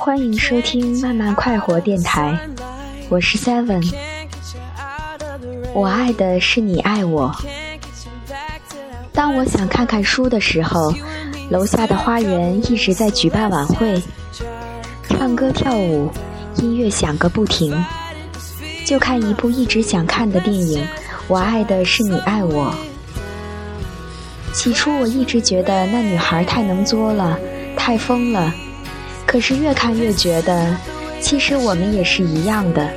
欢迎收听慢慢快活电台，我是 Seven。我爱的是你爱我。当我想看看书的时候，楼下的花园一直在举办晚会，唱歌跳舞，音乐响个不停。就看一部一直想看的电影，我爱的是你爱我。起初我一直觉得那女孩太能作了，太疯了。可是越看越觉得，其实我们也是一样的。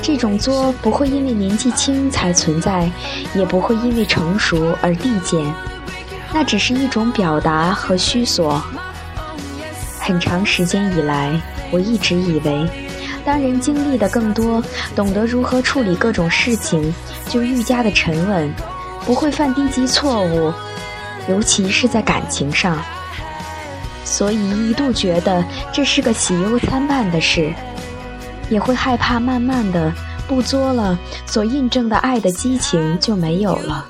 这种作不会因为年纪轻才存在，也不会因为成熟而递减，那只是一种表达和虚索。很长时间以来，我一直以为，当人经历的更多，懂得如何处理各种事情，就愈加的沉稳，不会犯低级错误，尤其是在感情上。所以一度觉得这是个喜忧参半的事，也会害怕慢慢的不作了，所印证的爱的激情就没有了。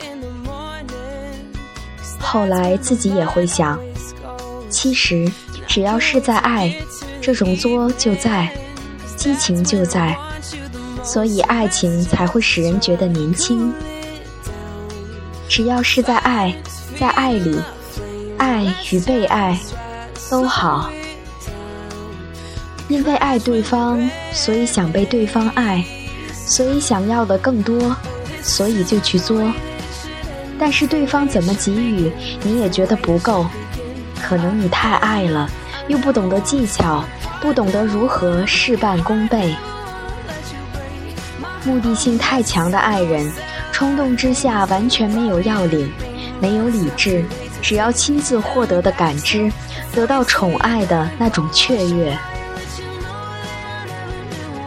后来自己也会想，其实只要是在爱，这种作就在，激情就在，所以爱情才会使人觉得年轻。只要是在爱，在爱里，爱与被爱。都好，因为爱对方，所以想被对方爱，所以想要的更多，所以就去作。但是对方怎么给予，你也觉得不够。可能你太爱了，又不懂得技巧，不懂得如何事半功倍。目的性太强的爱人，冲动之下完全没有要领，没有理智，只要亲自获得的感知。得到宠爱的那种雀跃，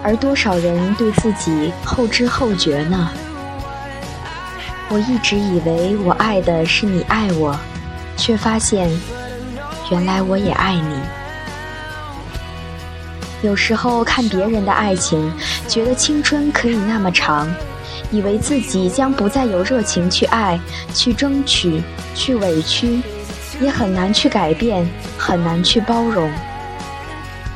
而多少人对自己后知后觉呢？我一直以为我爱的是你爱我，却发现原来我也爱你。有时候看别人的爱情，觉得青春可以那么长，以为自己将不再有热情去爱、去争取、去委屈。也很难去改变，很难去包容。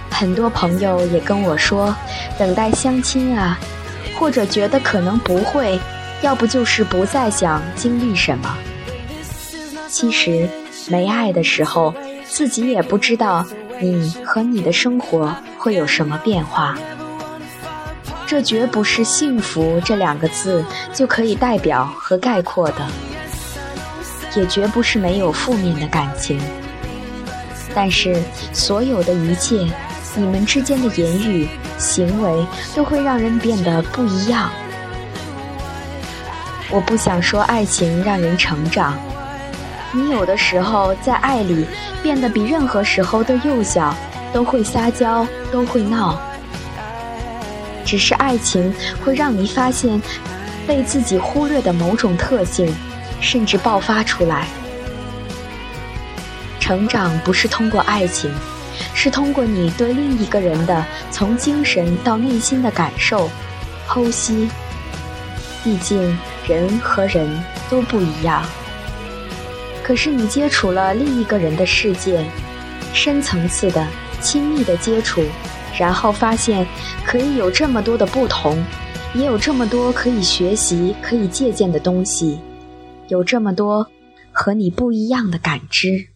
很多朋友也跟我说，等待相亲啊，或者觉得可能不会，要不就是不再想经历什么。其实没爱的时候，自己也不知道你和你的生活会有什么变化。这绝不是幸福这两个字就可以代表和概括的。也绝不是没有负面的感情，但是所有的一切，你们之间的言语、行为都会让人变得不一样。我不想说爱情让人成长，你有的时候在爱里变得比任何时候都幼小，都会撒娇，都会闹。只是爱情会让你发现被自己忽略的某种特性。甚至爆发出来。成长不是通过爱情，是通过你对另一个人的从精神到内心的感受、剖析。毕竟人和人都不一样。可是你接触了另一个人的世界，深层次的、亲密的接触，然后发现可以有这么多的不同，也有这么多可以学习、可以借鉴的东西。有这么多和你不一样的感知。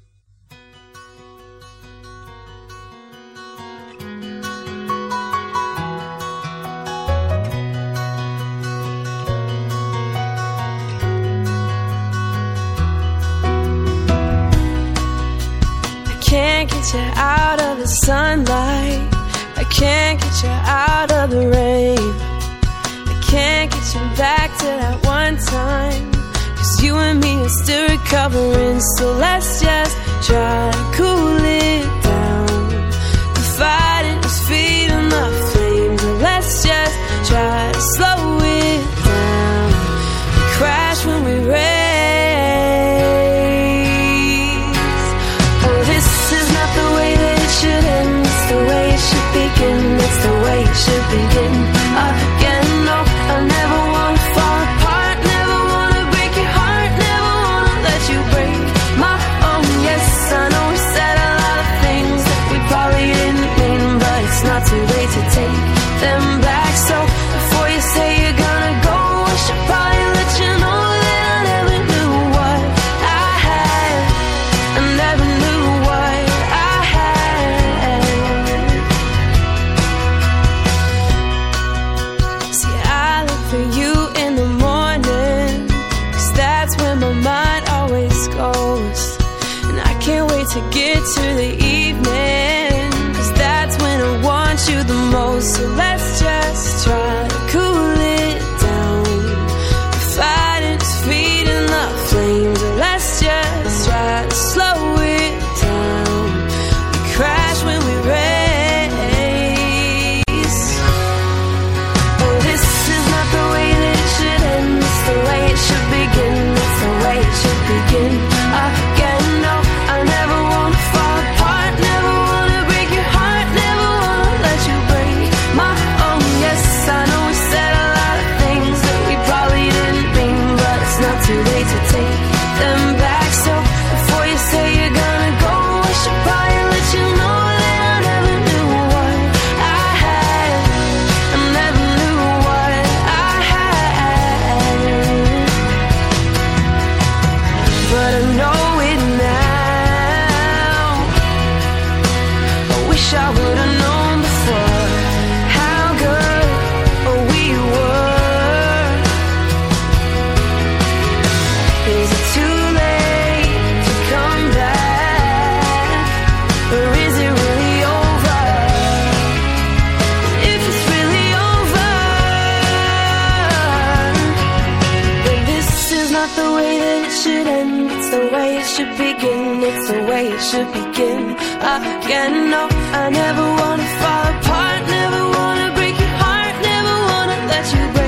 can't get you out of the rain. I can't get you back to that one time. Cause you and me are still recovering, so let's just try to cool it. you the most. So not the way that it should end. It's the way it should begin. It's the way it should begin again. No, I never wanna fall apart. Never wanna break your heart. Never wanna let you break.